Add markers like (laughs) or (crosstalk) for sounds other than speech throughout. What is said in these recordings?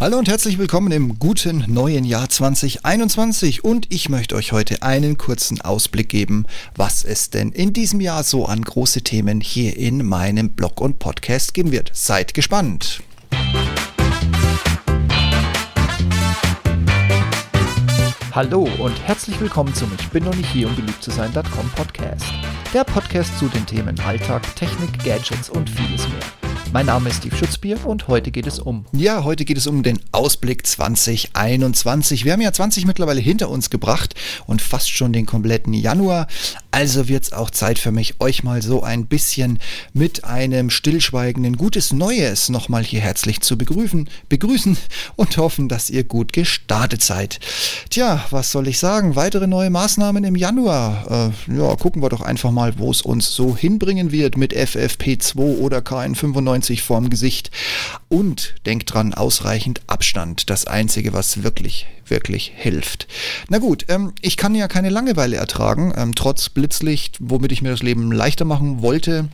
Hallo und herzlich willkommen im guten neuen Jahr 2021 und ich möchte euch heute einen kurzen Ausblick geben, was es denn in diesem Jahr so an große Themen hier in meinem Blog und Podcast geben wird. Seid gespannt! Hallo und herzlich willkommen zum Ich bin noch nicht hier, um beliebt zu sein.com Podcast. Der Podcast zu den Themen Alltag, Technik, Gadgets und vieles mehr. Mein Name ist Steve Schutzbier und heute geht es um. Ja, heute geht es um den Ausblick 2021. Wir haben ja 20 mittlerweile hinter uns gebracht und fast schon den kompletten Januar. Also wird es auch Zeit für mich, euch mal so ein bisschen mit einem stillschweigenden Gutes Neues nochmal hier herzlich zu begrüßen, begrüßen und hoffen, dass ihr gut gestartet seid. Tja, was soll ich sagen? Weitere neue Maßnahmen im Januar. Äh, ja, gucken wir doch einfach mal, wo es uns so hinbringen wird mit FFP2 oder KN95 90 vorm Gesicht. Und denkt dran, ausreichend Abstand. Das Einzige, was wirklich, wirklich hilft. Na gut, ähm, ich kann ja keine Langeweile ertragen, ähm, trotz Blitzlicht, womit ich mir das Leben leichter machen wollte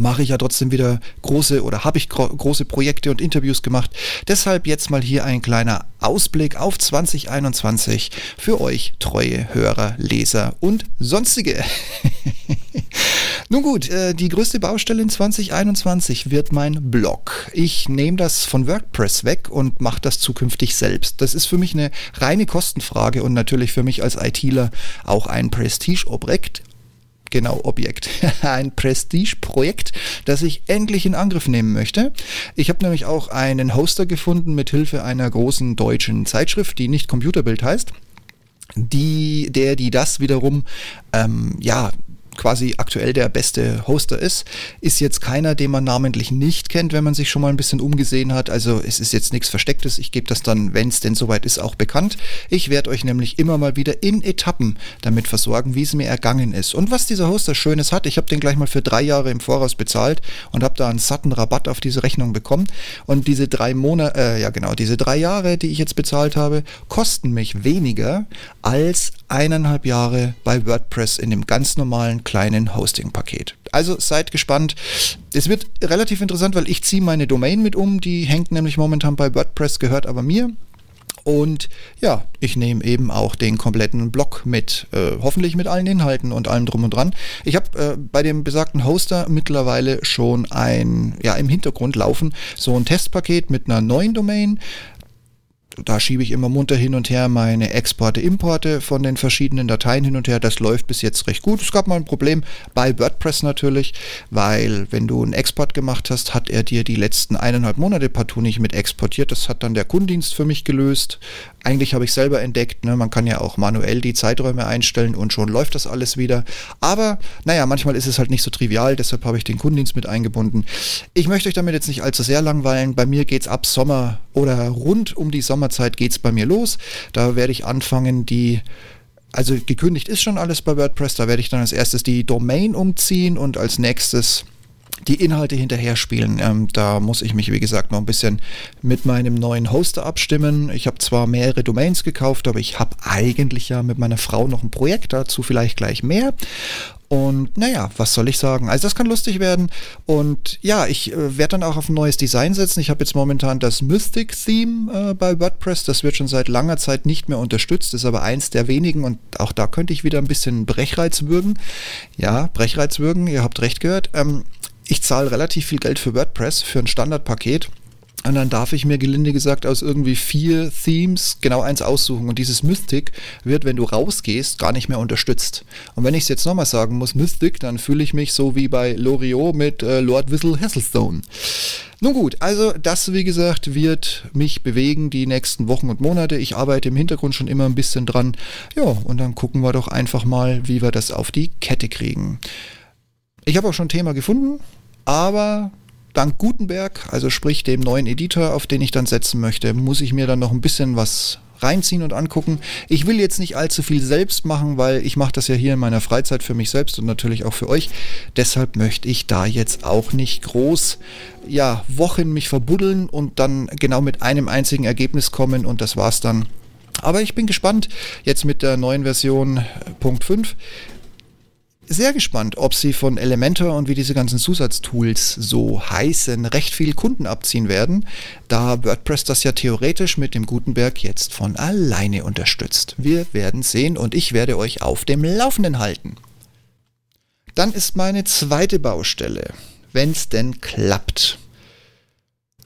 mache ich ja trotzdem wieder große oder habe ich gro große Projekte und Interviews gemacht. Deshalb jetzt mal hier ein kleiner Ausblick auf 2021 für euch treue Hörer, Leser und sonstige. (laughs) Nun gut, äh, die größte Baustelle in 2021 wird mein Blog. Ich nehme das von WordPress weg und mache das zukünftig selbst. Das ist für mich eine reine Kostenfrage und natürlich für mich als ITler auch ein Prestige-Objekt. Genau, Objekt. (laughs) ein Prestige-Projekt, das ich endlich in Angriff nehmen möchte. Ich habe nämlich auch einen Hoster gefunden mit Hilfe einer großen deutschen Zeitschrift, die nicht Computerbild heißt die, der, die das wiederum, ähm, ja, quasi aktuell der beste Hoster ist. Ist jetzt keiner, den man namentlich nicht kennt, wenn man sich schon mal ein bisschen umgesehen hat. Also es ist jetzt nichts Verstecktes. Ich gebe das dann, wenn es denn soweit ist, auch bekannt. Ich werde euch nämlich immer mal wieder in Etappen damit versorgen, wie es mir ergangen ist. Und was dieser Hoster Schönes hat, ich habe den gleich mal für drei Jahre im Voraus bezahlt und habe da einen satten Rabatt auf diese Rechnung bekommen. Und diese drei Monate, äh, ja genau, diese drei Jahre, die ich jetzt bezahlt habe, kosten mich weniger als eineinhalb Jahre bei WordPress in dem ganz normalen kleinen Hosting-Paket. Also seid gespannt. Es wird relativ interessant, weil ich ziehe meine Domain mit um. Die hängt nämlich momentan bei WordPress, gehört aber mir. Und ja, ich nehme eben auch den kompletten Blog mit, äh, hoffentlich mit allen Inhalten und allem drum und dran. Ich habe äh, bei dem besagten Hoster mittlerweile schon ein, ja, im Hintergrund laufen, so ein Testpaket mit einer neuen Domain, da schiebe ich immer munter hin und her meine Exporte, Importe von den verschiedenen Dateien hin und her. Das läuft bis jetzt recht gut. Es gab mal ein Problem bei WordPress natürlich, weil wenn du einen Export gemacht hast, hat er dir die letzten eineinhalb Monate partout nicht mit exportiert. Das hat dann der Kundendienst für mich gelöst. Eigentlich habe ich selber entdeckt, ne, man kann ja auch manuell die Zeiträume einstellen und schon läuft das alles wieder. Aber naja, manchmal ist es halt nicht so trivial, deshalb habe ich den Kundendienst mit eingebunden. Ich möchte euch damit jetzt nicht allzu sehr langweilen. Bei mir geht es ab Sommer oder rund um die Sommer Sommerzeit geht es bei mir los. Da werde ich anfangen, die also gekündigt ist schon alles bei WordPress. Da werde ich dann als erstes die Domain umziehen und als nächstes die Inhalte hinterher spielen. Ähm, da muss ich mich, wie gesagt, noch ein bisschen mit meinem neuen Hoster abstimmen. Ich habe zwar mehrere Domains gekauft, aber ich habe eigentlich ja mit meiner Frau noch ein Projekt dazu, vielleicht gleich mehr. Und naja, was soll ich sagen? Also das kann lustig werden. Und ja, ich äh, werde dann auch auf ein neues Design setzen. Ich habe jetzt momentan das Mystic-Theme äh, bei WordPress. Das wird schon seit langer Zeit nicht mehr unterstützt, ist aber eins der wenigen und auch da könnte ich wieder ein bisschen Brechreiz würgen. Ja, Brechreiz würgen, ihr habt recht gehört. Ähm, ich zahle relativ viel Geld für WordPress, für ein Standardpaket. Und dann darf ich mir gelinde gesagt aus irgendwie vier Themes genau eins aussuchen. Und dieses Mystic wird, wenn du rausgehst, gar nicht mehr unterstützt. Und wenn ich es jetzt nochmal sagen muss, Mystic, dann fühle ich mich so wie bei Loriot mit äh, Lord Whistle Hasselstone. Nun gut, also das, wie gesagt, wird mich bewegen die nächsten Wochen und Monate. Ich arbeite im Hintergrund schon immer ein bisschen dran. Ja, und dann gucken wir doch einfach mal, wie wir das auf die Kette kriegen. Ich habe auch schon ein Thema gefunden, aber dank Gutenberg, also sprich dem neuen Editor, auf den ich dann setzen möchte, muss ich mir dann noch ein bisschen was reinziehen und angucken. Ich will jetzt nicht allzu viel selbst machen, weil ich mache das ja hier in meiner Freizeit für mich selbst und natürlich auch für euch. Deshalb möchte ich da jetzt auch nicht groß ja, Wochen mich verbuddeln und dann genau mit einem einzigen Ergebnis kommen und das war's dann. Aber ich bin gespannt jetzt mit der neuen Version äh, Punkt 5 sehr gespannt, ob sie von Elementor und wie diese ganzen Zusatztools so heißen, recht viel Kunden abziehen werden, da WordPress das ja theoretisch mit dem Gutenberg jetzt von alleine unterstützt. Wir werden sehen und ich werde euch auf dem Laufenden halten. Dann ist meine zweite Baustelle, wenn es denn klappt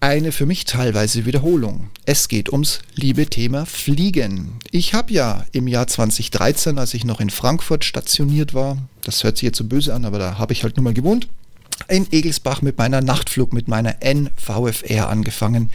eine für mich teilweise Wiederholung. Es geht ums liebe Thema Fliegen. Ich habe ja im Jahr 2013, als ich noch in Frankfurt stationiert war, das hört sich jetzt so böse an, aber da habe ich halt nur mal gewohnt, in Egelsbach mit meiner Nachtflug, mit meiner NVFR angefangen.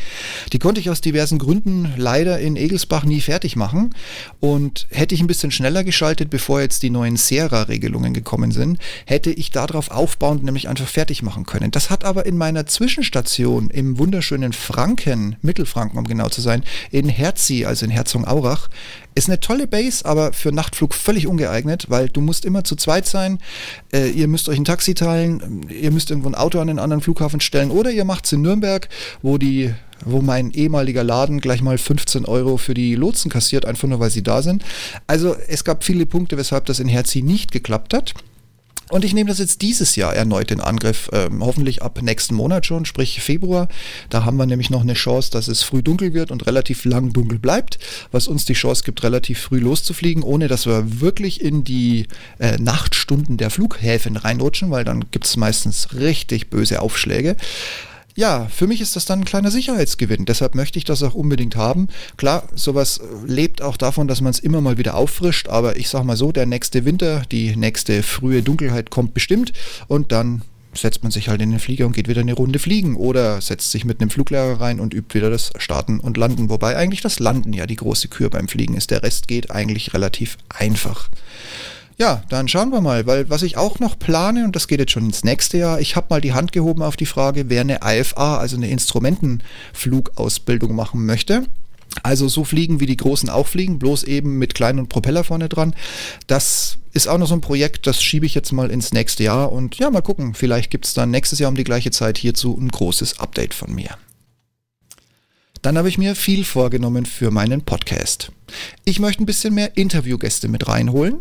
Die konnte ich aus diversen Gründen leider in Egelsbach nie fertig machen. Und hätte ich ein bisschen schneller geschaltet, bevor jetzt die neuen Sierra-Regelungen gekommen sind, hätte ich darauf aufbauend nämlich einfach fertig machen können. Das hat aber in meiner Zwischenstation im wunderschönen Franken, Mittelfranken um genau zu sein, in Herzi, also in Herzogenaurach, ist eine tolle Base, aber für Nachtflug völlig ungeeignet, weil du musst immer zu zweit sein. Äh, ihr müsst euch ein Taxi teilen, ihr müsst irgendwo ein Auto an den anderen Flughafen stellen oder ihr macht es in Nürnberg, wo die wo mein ehemaliger Laden gleich mal 15 Euro für die Lotsen kassiert, einfach nur weil sie da sind. Also es gab viele Punkte, weshalb das in Herzi nicht geklappt hat. Und ich nehme das jetzt dieses Jahr erneut in Angriff, ähm, hoffentlich ab nächsten Monat schon, sprich Februar. Da haben wir nämlich noch eine Chance, dass es früh dunkel wird und relativ lang dunkel bleibt, was uns die Chance gibt, relativ früh loszufliegen, ohne dass wir wirklich in die äh, Nachtstunden der Flughäfen reinrutschen, weil dann gibt es meistens richtig böse Aufschläge ja, für mich ist das dann ein kleiner Sicherheitsgewinn. Deshalb möchte ich das auch unbedingt haben. Klar, sowas lebt auch davon, dass man es immer mal wieder auffrischt, aber ich sag mal so, der nächste Winter, die nächste frühe Dunkelheit kommt bestimmt und dann setzt man sich halt in den Flieger und geht wieder eine Runde fliegen oder setzt sich mit einem Fluglehrer rein und übt wieder das Starten und Landen. Wobei eigentlich das Landen ja die große Kür beim Fliegen ist. Der Rest geht eigentlich relativ einfach. Ja, dann schauen wir mal, weil was ich auch noch plane, und das geht jetzt schon ins nächste Jahr, ich habe mal die Hand gehoben auf die Frage, wer eine IFA, also eine Instrumentenflugausbildung machen möchte. Also so fliegen, wie die Großen auch fliegen, bloß eben mit kleinen Propeller vorne dran. Das ist auch noch so ein Projekt, das schiebe ich jetzt mal ins nächste Jahr und ja, mal gucken, vielleicht gibt es dann nächstes Jahr um die gleiche Zeit hierzu ein großes Update von mir. Dann habe ich mir viel vorgenommen für meinen Podcast. Ich möchte ein bisschen mehr Interviewgäste mit reinholen,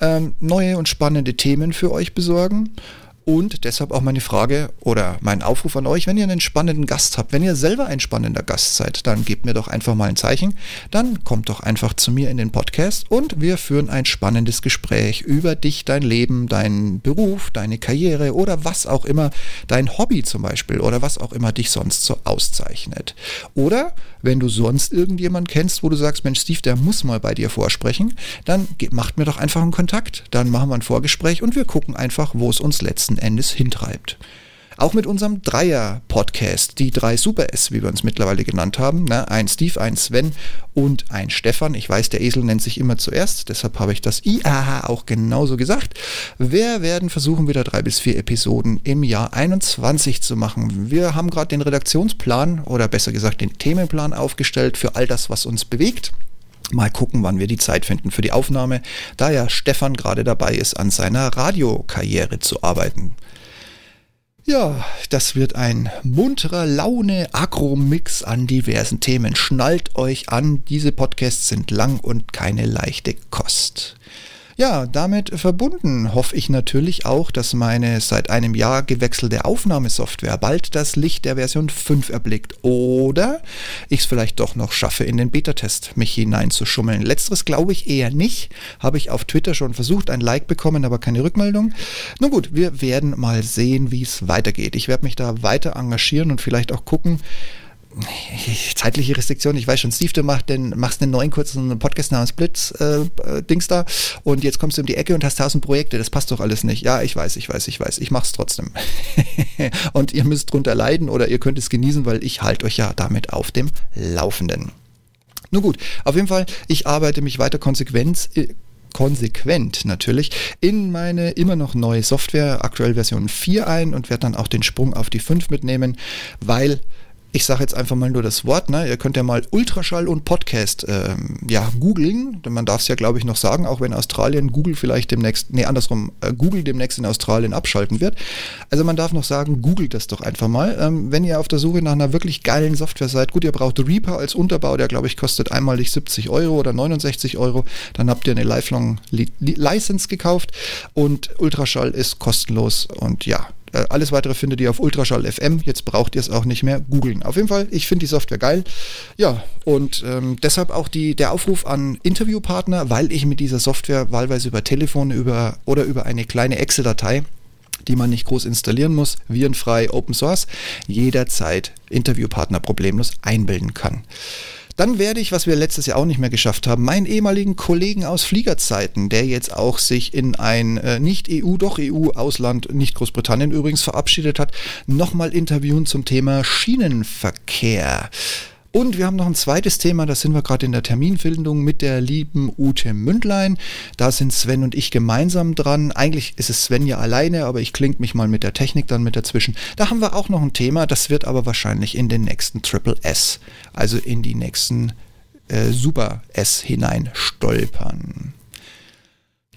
ähm, neue und spannende Themen für euch besorgen und deshalb auch meine Frage oder mein Aufruf an euch, wenn ihr einen spannenden Gast habt, wenn ihr selber ein spannender Gast seid, dann gebt mir doch einfach mal ein Zeichen. Dann kommt doch einfach zu mir in den Podcast und wir führen ein spannendes Gespräch über dich, dein Leben, deinen Beruf, deine Karriere oder was auch immer, dein Hobby zum Beispiel oder was auch immer dich sonst so auszeichnet. Oder wenn du sonst irgendjemand kennst, wo du sagst, Mensch, Steve, der muss mal bei dir vorsprechen, dann macht mir doch einfach einen Kontakt. Dann machen wir ein Vorgespräch und wir gucken einfach, wo es uns letzten Endes hintreibt. Auch mit unserem Dreier-Podcast, die drei Super S, wie wir uns mittlerweile genannt haben. Ne? Ein Steve, ein Sven und ein Stefan. Ich weiß, der Esel nennt sich immer zuerst, deshalb habe ich das IAH auch genauso gesagt. Wir werden versuchen, wieder drei bis vier Episoden im Jahr 21 zu machen. Wir haben gerade den Redaktionsplan oder besser gesagt den Themenplan aufgestellt für all das, was uns bewegt. Mal gucken, wann wir die Zeit finden für die Aufnahme, da ja Stefan gerade dabei ist, an seiner Radiokarriere zu arbeiten. Ja, das wird ein munterer Laune-Agro-Mix an diversen Themen. Schnallt euch an, diese Podcasts sind lang und keine leichte Kost. Ja, damit verbunden hoffe ich natürlich auch, dass meine seit einem Jahr gewechselte Aufnahmesoftware bald das Licht der Version 5 erblickt oder ich es vielleicht doch noch schaffe, in den Beta-Test mich hineinzuschummeln. Letzteres glaube ich eher nicht. Habe ich auf Twitter schon versucht, ein Like bekommen, aber keine Rückmeldung. Nun gut, wir werden mal sehen, wie es weitergeht. Ich werde mich da weiter engagieren und vielleicht auch gucken, (laughs) zeitliche Restriktion, ich weiß schon, Steve, du machst, den, machst einen neuen kurzen Podcast namens Blitz äh, äh, da und jetzt kommst du um die Ecke und hast tausend Projekte, das passt doch alles nicht. Ja, ich weiß, ich weiß, ich weiß, ich mach's trotzdem. (laughs) und ihr müsst drunter leiden oder ihr könnt es genießen, weil ich halte euch ja damit auf dem Laufenden. Nun gut, auf jeden Fall, ich arbeite mich weiter konsequent, äh, konsequent natürlich in meine immer noch neue Software, aktuell Version 4 ein und werde dann auch den Sprung auf die 5 mitnehmen, weil ich sage jetzt einfach mal nur das Wort, ne? ihr könnt ja mal Ultraschall und Podcast ähm, ja, googeln. Man darf es ja, glaube ich, noch sagen, auch wenn Australien Google vielleicht demnächst, nee, andersrum, äh, Google demnächst in Australien abschalten wird. Also man darf noch sagen, googelt das doch einfach mal. Ähm, wenn ihr auf der Suche nach einer wirklich geilen Software seid, gut, ihr braucht Reaper als Unterbau, der, glaube ich, kostet einmalig 70 Euro oder 69 Euro. Dann habt ihr eine Lifelong License gekauft und Ultraschall ist kostenlos und ja, alles weitere findet ihr auf Ultraschall FM. Jetzt braucht ihr es auch nicht mehr googeln. Auf jeden Fall, ich finde die Software geil. Ja, und ähm, deshalb auch die, der Aufruf an Interviewpartner, weil ich mit dieser Software wahlweise über Telefon über, oder über eine kleine Excel-Datei die man nicht groß installieren muss, virenfrei, Open Source, jederzeit Interviewpartner problemlos einbilden kann. Dann werde ich, was wir letztes Jahr auch nicht mehr geschafft haben, meinen ehemaligen Kollegen aus Fliegerzeiten, der jetzt auch sich in ein äh, nicht EU, doch EU-Ausland, nicht Großbritannien übrigens verabschiedet hat, nochmal interviewen zum Thema Schienenverkehr. Und wir haben noch ein zweites Thema, da sind wir gerade in der Terminfindung mit der lieben Ute Mündlein. Da sind Sven und ich gemeinsam dran. Eigentlich ist es Sven ja alleine, aber ich klinge mich mal mit der Technik dann mit dazwischen. Da haben wir auch noch ein Thema, das wird aber wahrscheinlich in den nächsten Triple S, also in die nächsten äh, Super S hinein stolpern.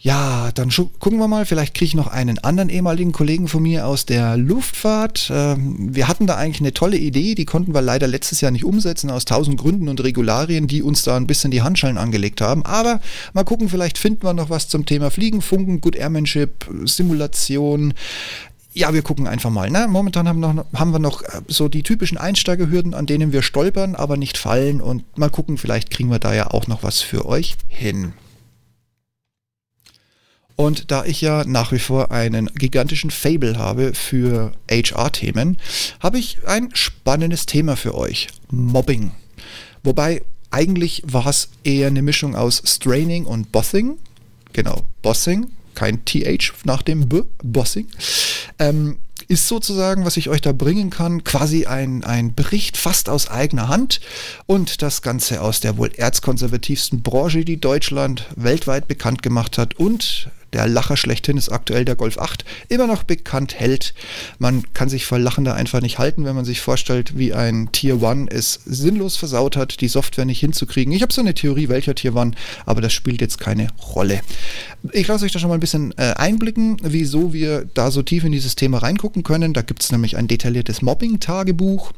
Ja, dann gucken wir mal. Vielleicht kriege ich noch einen anderen ehemaligen Kollegen von mir aus der Luftfahrt. Ähm, wir hatten da eigentlich eine tolle Idee, die konnten wir leider letztes Jahr nicht umsetzen, aus tausend Gründen und Regularien, die uns da ein bisschen die Handschellen angelegt haben. Aber mal gucken, vielleicht finden wir noch was zum Thema Fliegen, Funken, Good Airmanship, Simulation, ja, wir gucken einfach mal. Ne? Momentan haben, noch, haben wir noch äh, so die typischen Einsteigerhürden, an denen wir stolpern, aber nicht fallen. Und mal gucken, vielleicht kriegen wir da ja auch noch was für euch hin. Und da ich ja nach wie vor einen gigantischen Fable habe für HR-Themen, habe ich ein spannendes Thema für euch. Mobbing. Wobei eigentlich war es eher eine Mischung aus Straining und Bossing. Genau, Bossing, kein TH nach dem B, Bossing. Ähm, ist sozusagen, was ich euch da bringen kann, quasi ein, ein Bericht fast aus eigener Hand und das Ganze aus der wohl erzkonservativsten Branche, die Deutschland weltweit bekannt gemacht hat und der Lacher schlechthin ist aktuell der Golf 8, immer noch bekannt hält. Man kann sich vor Lachen da einfach nicht halten, wenn man sich vorstellt, wie ein Tier 1 es sinnlos versaut hat, die Software nicht hinzukriegen. Ich habe so eine Theorie, welcher Tier 1, aber das spielt jetzt keine Rolle. Ich lasse euch da schon mal ein bisschen äh, einblicken, wieso wir da so tief in dieses Thema reingucken können. Da gibt es nämlich ein detailliertes Mobbing-Tagebuch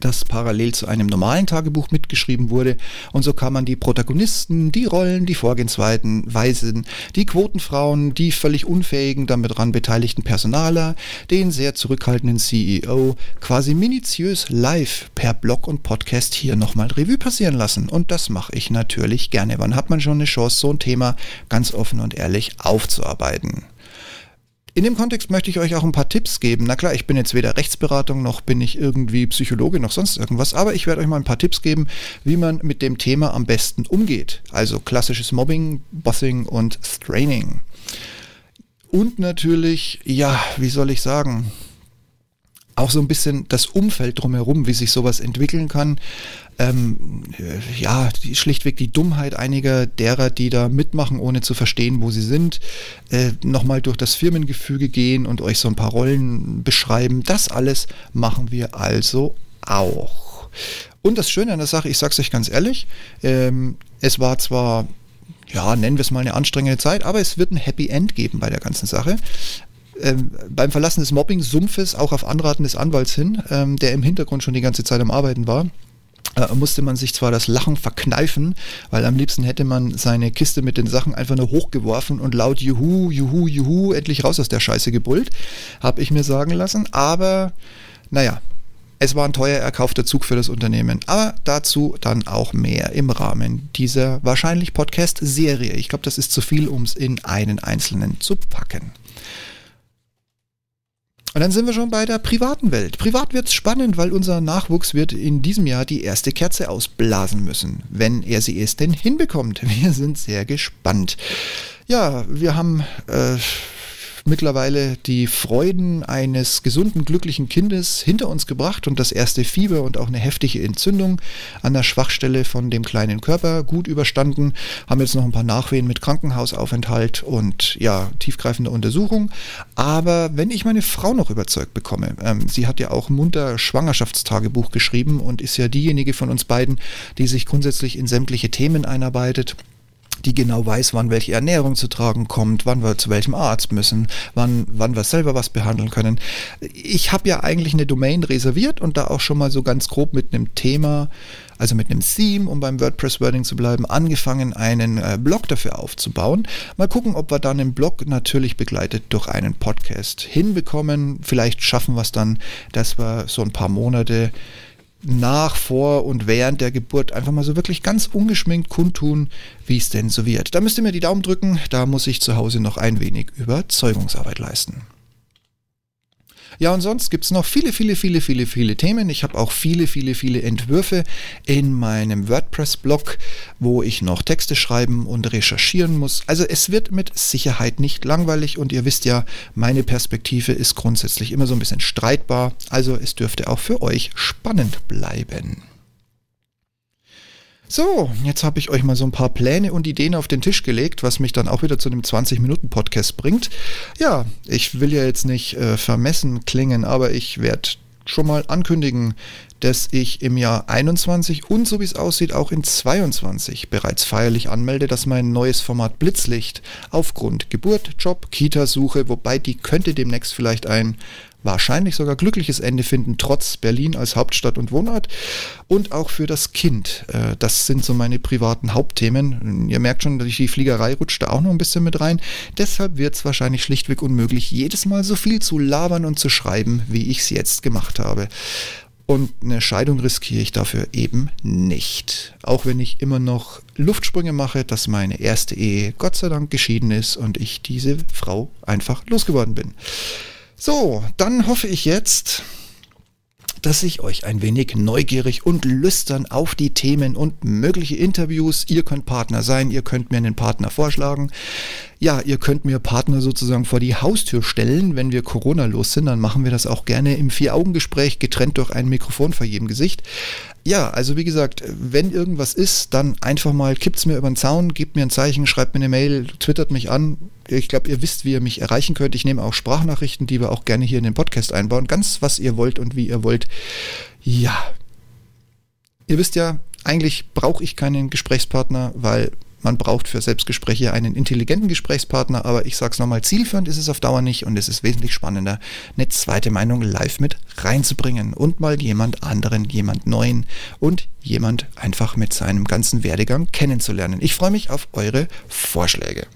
das parallel zu einem normalen Tagebuch mitgeschrieben wurde. Und so kann man die Protagonisten, die Rollen, die Vorgehensweisen, die Quotenfrauen, die völlig unfähigen, damit daran beteiligten Personaler, den sehr zurückhaltenden CEO quasi minutiös live per Blog und Podcast hier nochmal Revue passieren lassen. Und das mache ich natürlich gerne. Wann hat man schon eine Chance, so ein Thema ganz offen und ehrlich aufzuarbeiten? In dem Kontext möchte ich euch auch ein paar Tipps geben. Na klar, ich bin jetzt weder Rechtsberatung noch bin ich irgendwie Psychologe noch sonst irgendwas, aber ich werde euch mal ein paar Tipps geben, wie man mit dem Thema am besten umgeht. Also klassisches Mobbing, Bossing und Straining. Und natürlich, ja, wie soll ich sagen, auch so ein bisschen das Umfeld drumherum, wie sich sowas entwickeln kann ähm, ja, die, schlichtweg die Dummheit einiger derer, die da mitmachen, ohne zu verstehen, wo sie sind, äh, nochmal durch das Firmengefüge gehen und euch so ein paar Rollen beschreiben. Das alles machen wir also auch. Und das Schöne an der Sache, ich sag's euch ganz ehrlich, ähm, es war zwar ja, nennen wir es mal eine anstrengende Zeit, aber es wird ein Happy End geben bei der ganzen Sache. Ähm, beim Verlassen des Mobbing-Sumpfes, auch auf Anraten des Anwalts hin, ähm, der im Hintergrund schon die ganze Zeit am Arbeiten war, äh, musste man sich zwar das Lachen verkneifen, weil am liebsten hätte man seine Kiste mit den Sachen einfach nur hochgeworfen und laut Juhu, Juhu, Juhu, endlich raus aus der Scheiße gebrüllt, habe ich mir sagen lassen. Aber naja, es war ein teuer erkaufter Zug für das Unternehmen. Aber dazu dann auch mehr im Rahmen dieser wahrscheinlich Podcast-Serie. Ich glaube, das ist zu viel, um es in einen einzelnen zu packen. Und dann sind wir schon bei der privaten Welt. Privat wird es spannend, weil unser Nachwuchs wird in diesem Jahr die erste Kerze ausblasen müssen, wenn er sie es denn hinbekommt. Wir sind sehr gespannt. Ja, wir haben äh, mittlerweile die Freuden eines gesunden, glücklichen Kindes hinter uns gebracht und das erste Fieber und auch eine heftige Entzündung an der Schwachstelle von dem kleinen Körper gut überstanden. Haben jetzt noch ein paar Nachwehen mit Krankenhausaufenthalt und ja, tiefgreifender Untersuchung. Aber wenn ich meine Frau noch überzeugt bekomme, ähm, sie hat ja auch munter Schwangerschaftstagebuch geschrieben und ist ja diejenige von uns beiden, die sich grundsätzlich in sämtliche Themen einarbeitet die genau weiß, wann welche Ernährung zu tragen kommt, wann wir zu welchem Arzt müssen, wann, wann wir selber was behandeln können. Ich habe ja eigentlich eine Domain reserviert und da auch schon mal so ganz grob mit einem Thema, also mit einem Theme, um beim WordPress-Wording zu bleiben, angefangen, einen äh, Blog dafür aufzubauen. Mal gucken, ob wir dann den Blog natürlich begleitet durch einen Podcast hinbekommen. Vielleicht schaffen wir es dann, dass wir so ein paar Monate nach, vor und während der Geburt einfach mal so wirklich ganz ungeschminkt kundtun, wie es denn so wird. Da müsst ihr mir die Daumen drücken, da muss ich zu Hause noch ein wenig Überzeugungsarbeit leisten. Ja, und sonst gibt es noch viele, viele, viele, viele, viele Themen. Ich habe auch viele, viele, viele Entwürfe in meinem WordPress-Blog, wo ich noch Texte schreiben und recherchieren muss. Also es wird mit Sicherheit nicht langweilig und ihr wisst ja, meine Perspektive ist grundsätzlich immer so ein bisschen streitbar. Also es dürfte auch für euch spannend bleiben. So, jetzt habe ich euch mal so ein paar Pläne und Ideen auf den Tisch gelegt, was mich dann auch wieder zu einem 20-Minuten-Podcast bringt. Ja, ich will ja jetzt nicht äh, vermessen klingen, aber ich werde schon mal ankündigen, dass ich im Jahr 21 und so wie es aussieht auch in 22 bereits feierlich anmelde, dass mein neues Format Blitzlicht aufgrund Geburt, Job, Kita-Suche, wobei die könnte demnächst vielleicht ein wahrscheinlich sogar glückliches Ende finden, trotz Berlin als Hauptstadt und Wohnort. Und auch für das Kind. Äh, das sind so meine privaten Hauptthemen. Ihr merkt schon, die Fliegerei rutscht da auch noch ein bisschen mit rein. Deshalb wird es wahrscheinlich schlichtweg unmöglich, jedes Mal so viel zu labern und zu schreiben, wie ich es jetzt gemacht habe. Und eine Scheidung riskiere ich dafür eben nicht. Auch wenn ich immer noch Luftsprünge mache, dass meine erste Ehe Gott sei Dank geschieden ist und ich diese Frau einfach losgeworden bin. So, dann hoffe ich jetzt, dass ich euch ein wenig neugierig und lüstern auf die Themen und mögliche Interviews. Ihr könnt Partner sein, ihr könnt mir einen Partner vorschlagen. Ja, ihr könnt mir Partner sozusagen vor die Haustür stellen, wenn wir Corona los sind. Dann machen wir das auch gerne im Vier-Augen-Gespräch, getrennt durch ein Mikrofon vor jedem Gesicht. Ja, also wie gesagt, wenn irgendwas ist, dann einfach mal kippt's mir über den Zaun, gebt mir ein Zeichen, schreibt mir eine Mail, twittert mich an. Ich glaube, ihr wisst, wie ihr mich erreichen könnt. Ich nehme auch Sprachnachrichten, die wir auch gerne hier in den Podcast einbauen. Ganz was ihr wollt und wie ihr wollt. Ja. Ihr wisst ja, eigentlich brauche ich keinen Gesprächspartner, weil man braucht für Selbstgespräche einen intelligenten Gesprächspartner, aber ich sage es nochmal, zielführend ist es auf Dauer nicht und es ist wesentlich spannender, eine zweite Meinung live mit reinzubringen und mal jemand anderen, jemand neuen und jemand einfach mit seinem ganzen Werdegang kennenzulernen. Ich freue mich auf eure Vorschläge.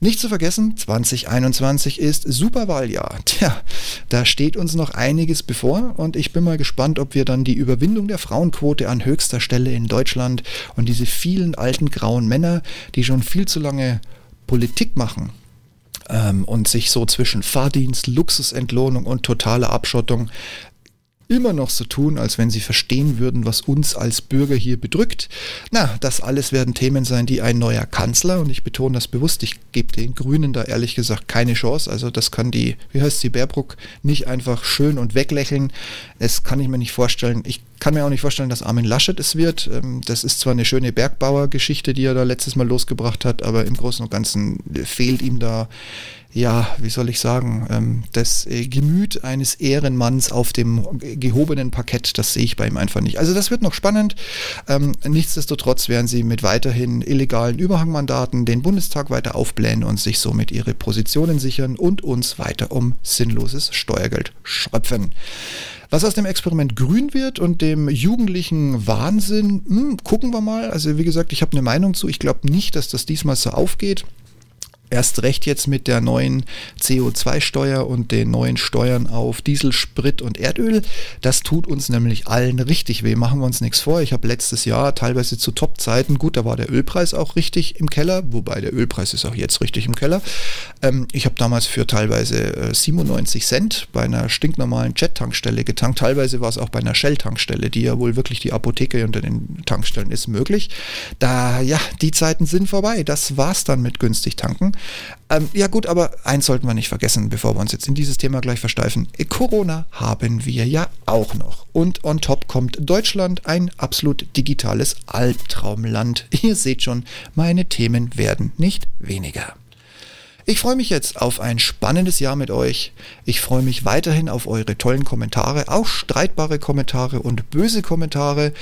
Nicht zu vergessen, 2021 ist Superwahljahr. Tja, da steht uns noch einiges bevor und ich bin mal gespannt, ob wir dann die Überwindung der Frauenquote an höchster Stelle in Deutschland und diese vielen alten grauen Männer, die schon viel zu lange Politik machen, ähm, und sich so zwischen Fahrdienst, Luxusentlohnung und totaler Abschottung immer noch so tun, als wenn sie verstehen würden, was uns als Bürger hier bedrückt. Na, das alles werden Themen sein, die ein neuer Kanzler, und ich betone das bewusst, ich gebe den Grünen da ehrlich gesagt keine Chance. Also das kann die, wie heißt sie, Baerbruck, nicht einfach schön und weglächeln. Das kann ich mir nicht vorstellen. Ich kann mir auch nicht vorstellen, dass Armin Laschet es wird. Ähm, das ist zwar eine schöne Bergbauergeschichte, die er da letztes Mal losgebracht hat, aber im Großen und Ganzen fehlt ihm da ja, wie soll ich sagen, ähm, das äh, Gemüt eines Ehrenmanns auf dem gehobenen Parkett, das sehe ich bei ihm einfach nicht. Also das wird noch spannend. Ähm, nichtsdestotrotz werden sie mit weiterhin illegalen Überhangmandaten den Bundestag weiter aufblähen und sich somit ihre Positionen sichern und uns weiter um sinnloses Steuergeld schröpfen. Was aus dem Experiment grün wird und dem jugendlichen Wahnsinn, hm, gucken wir mal. Also wie gesagt, ich habe eine Meinung zu. Ich glaube nicht, dass das diesmal so aufgeht. Erst recht jetzt mit der neuen CO2-Steuer und den neuen Steuern auf Diesel, Sprit und Erdöl. Das tut uns nämlich allen richtig weh. Machen wir uns nichts vor. Ich habe letztes Jahr teilweise zu Top-Zeiten, gut, da war der Ölpreis auch richtig im Keller, wobei der Ölpreis ist auch jetzt richtig im Keller. Ähm, ich habe damals für teilweise äh, 97 Cent bei einer stinknormalen Jet-Tankstelle getankt. Teilweise war es auch bei einer Shell-Tankstelle, die ja wohl wirklich die Apotheke unter den Tankstellen ist, möglich. Da, ja, die Zeiten sind vorbei. Das war's dann mit günstig tanken. Ähm, ja gut, aber eins sollten wir nicht vergessen, bevor wir uns jetzt in dieses Thema gleich versteifen. Corona haben wir ja auch noch. Und on top kommt Deutschland, ein absolut digitales Albtraumland. (laughs) Ihr seht schon, meine Themen werden nicht weniger. Ich freue mich jetzt auf ein spannendes Jahr mit euch. Ich freue mich weiterhin auf eure tollen Kommentare, auch streitbare Kommentare und böse Kommentare.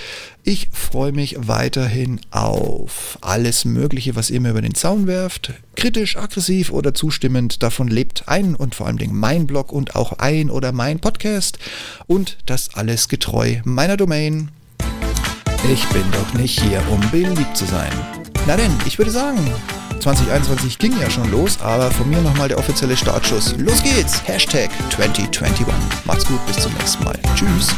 Ich freue mich weiterhin auf alles Mögliche, was ihr mir über den Zaun werft. Kritisch, aggressiv oder zustimmend. Davon lebt ein und vor allen Dingen mein Blog und auch ein oder mein Podcast. Und das alles getreu meiner Domain. Ich bin doch nicht hier, um beliebt zu sein. Na denn, ich würde sagen, 2021 ging ja schon los, aber von mir nochmal der offizielle Startschuss. Los geht's! Hashtag 2021. Macht's gut, bis zum nächsten Mal. Tschüss.